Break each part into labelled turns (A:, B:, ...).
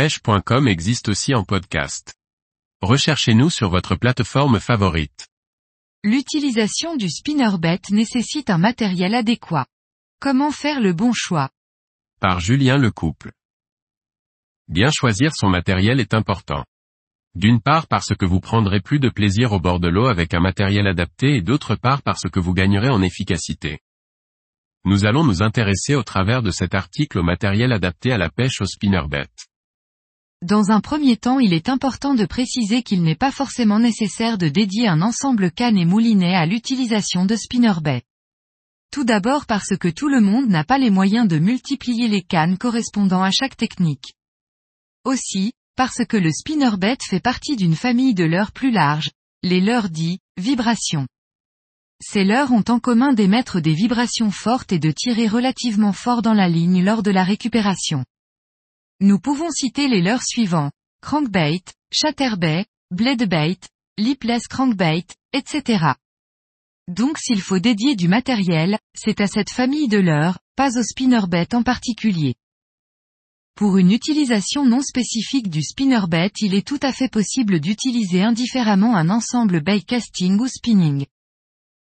A: pêche.com existe aussi en podcast. Recherchez-nous sur votre plateforme favorite.
B: L'utilisation du spinnerbait nécessite un matériel adéquat. Comment faire le bon choix?
A: Par Julien Lecouple. Bien choisir son matériel est important. D'une part parce que vous prendrez plus de plaisir au bord de l'eau avec un matériel adapté et d'autre part parce que vous gagnerez en efficacité. Nous allons nous intéresser au travers de cet article au matériel adapté à la pêche au spinnerbait.
B: Dans un premier temps il est important de préciser qu'il n'est pas forcément nécessaire de dédier un ensemble canne et moulinet à l'utilisation de spinnerbait. Tout d'abord parce que tout le monde n'a pas les moyens de multiplier les cannes correspondant à chaque technique. Aussi, parce que le spinnerbait fait partie d'une famille de leurres plus larges, les leurres dits, vibrations. Ces leurres ont en commun d'émettre des vibrations fortes et de tirer relativement fort dans la ligne lors de la récupération. Nous pouvons citer les leurres suivants, crankbait, chatterbait, bladebait, lipless crankbait, etc. Donc s'il faut dédier du matériel, c'est à cette famille de leurres, pas au spinnerbait en particulier. Pour une utilisation non spécifique du spinnerbait il est tout à fait possible d'utiliser indifféremment un ensemble bait casting ou spinning.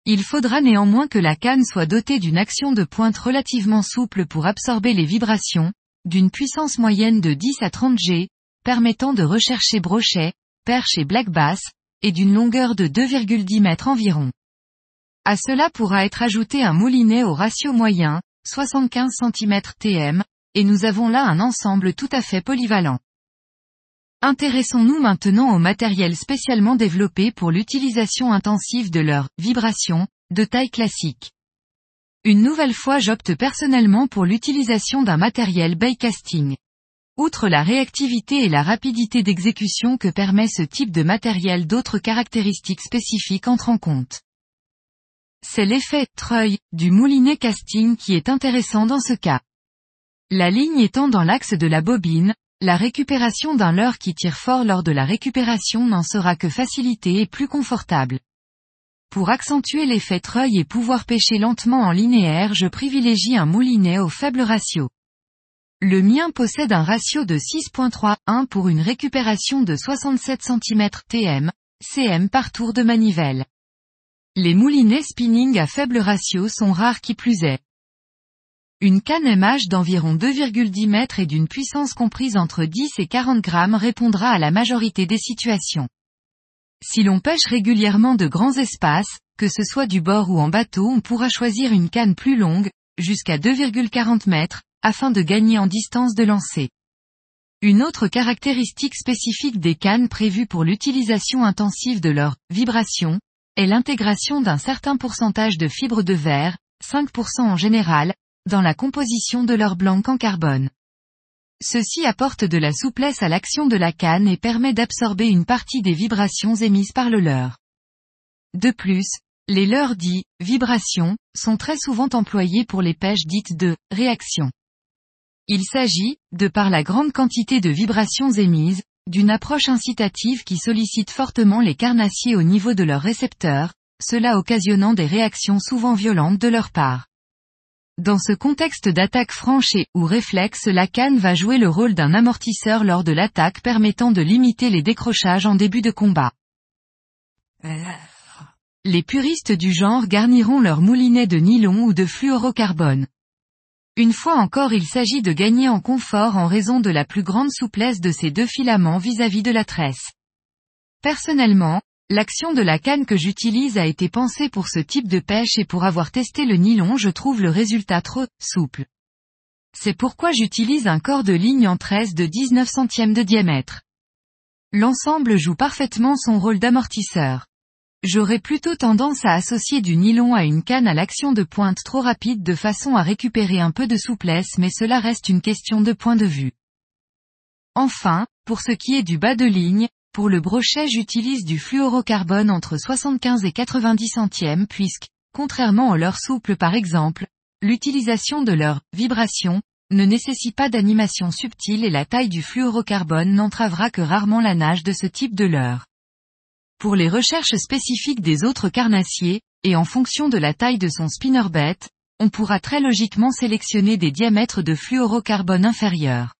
B: Il faudra néanmoins que la canne soit dotée d'une action de pointe relativement souple pour absorber les vibrations, d'une puissance moyenne de 10 à 30 G, permettant de rechercher brochet, perche et black bass, et d'une longueur de 2,10 mètres environ. À cela pourra être ajouté un moulinet au ratio moyen, 75 cm TM, et nous avons là un ensemble tout à fait polyvalent. Intéressons-nous maintenant au matériel spécialement développé pour l'utilisation intensive de leurs vibrations, de taille classique. Une nouvelle fois j'opte personnellement pour l'utilisation d'un matériel casting. Outre la réactivité et la rapidité d'exécution que permet ce type de matériel d'autres caractéristiques spécifiques entrent en compte. C'est l'effet treuil du moulinet casting qui est intéressant dans ce cas. La ligne étant dans l'axe de la bobine, la récupération d'un leurre qui tire fort lors de la récupération n'en sera que facilitée et plus confortable. Pour accentuer l'effet treuil et pouvoir pêcher lentement en linéaire je privilégie un moulinet au faible ratio. Le mien possède un ratio de 6.3-1 pour une récupération de 67 cm TM, CM par tour de manivelle. Les moulinets spinning à faible ratio sont rares qui plus est. Une canne MH d'environ 2,10 mètres et d'une puissance comprise entre 10 et 40 grammes répondra à la majorité des situations. Si l'on pêche régulièrement de grands espaces, que ce soit du bord ou en bateau on pourra choisir une canne plus longue, jusqu'à 2,40 mètres, afin de gagner en distance de lancer. Une autre caractéristique spécifique des cannes prévues pour l'utilisation intensive de leur vibration, est l'intégration d'un certain pourcentage de fibres de verre, 5% en général, dans la composition de leur blanc en carbone. Ceci apporte de la souplesse à l'action de la canne et permet d'absorber une partie des vibrations émises par le leurre. De plus, les leurres dits vibrations sont très souvent employés pour les pêches dites de réaction. Il s'agit, de par la grande quantité de vibrations émises, d'une approche incitative qui sollicite fortement les carnassiers au niveau de leurs récepteurs, cela occasionnant des réactions souvent violentes de leur part. Dans ce contexte d'attaque franche et ou réflexe la canne va jouer le rôle d'un amortisseur lors de l'attaque permettant de limiter les décrochages en début de combat. Les puristes du genre garniront leur moulinet de nylon ou de fluorocarbone. Une fois encore il s'agit de gagner en confort en raison de la plus grande souplesse de ces deux filaments vis-à-vis -vis de la tresse. Personnellement, L'action de la canne que j'utilise a été pensée pour ce type de pêche et pour avoir testé le nylon je trouve le résultat trop souple. C'est pourquoi j'utilise un corps de ligne en 13 de 19 centièmes de diamètre. L'ensemble joue parfaitement son rôle d'amortisseur. J'aurais plutôt tendance à associer du nylon à une canne à l'action de pointe trop rapide de façon à récupérer un peu de souplesse mais cela reste une question de point de vue. Enfin, pour ce qui est du bas de ligne, pour le brochet j'utilise du fluorocarbone entre 75 et 90 centièmes puisque, contrairement aux leurres souples par exemple, l'utilisation de leur vibration ne nécessite pas d'animation subtile et la taille du fluorocarbone n'entravera que rarement la nage de ce type de leurre. Pour les recherches spécifiques des autres carnassiers, et en fonction de la taille de son spinnerbait, on pourra très logiquement sélectionner des diamètres de fluorocarbone inférieurs.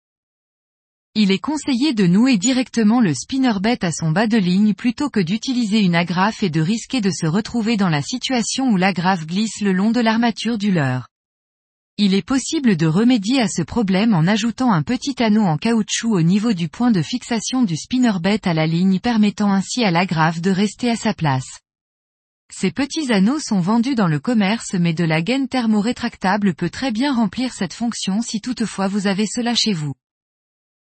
B: Il est conseillé de nouer directement le spinnerbait à son bas de ligne plutôt que d'utiliser une agrafe et de risquer de se retrouver dans la situation où l'agrafe glisse le long de l'armature du leurre. Il est possible de remédier à ce problème en ajoutant un petit anneau en caoutchouc au niveau du point de fixation du spinnerbait à la ligne permettant ainsi à l'agrafe de rester à sa place. Ces petits anneaux sont vendus dans le commerce mais de la gaine thermorétractable peut très bien remplir cette fonction si toutefois vous avez cela chez vous.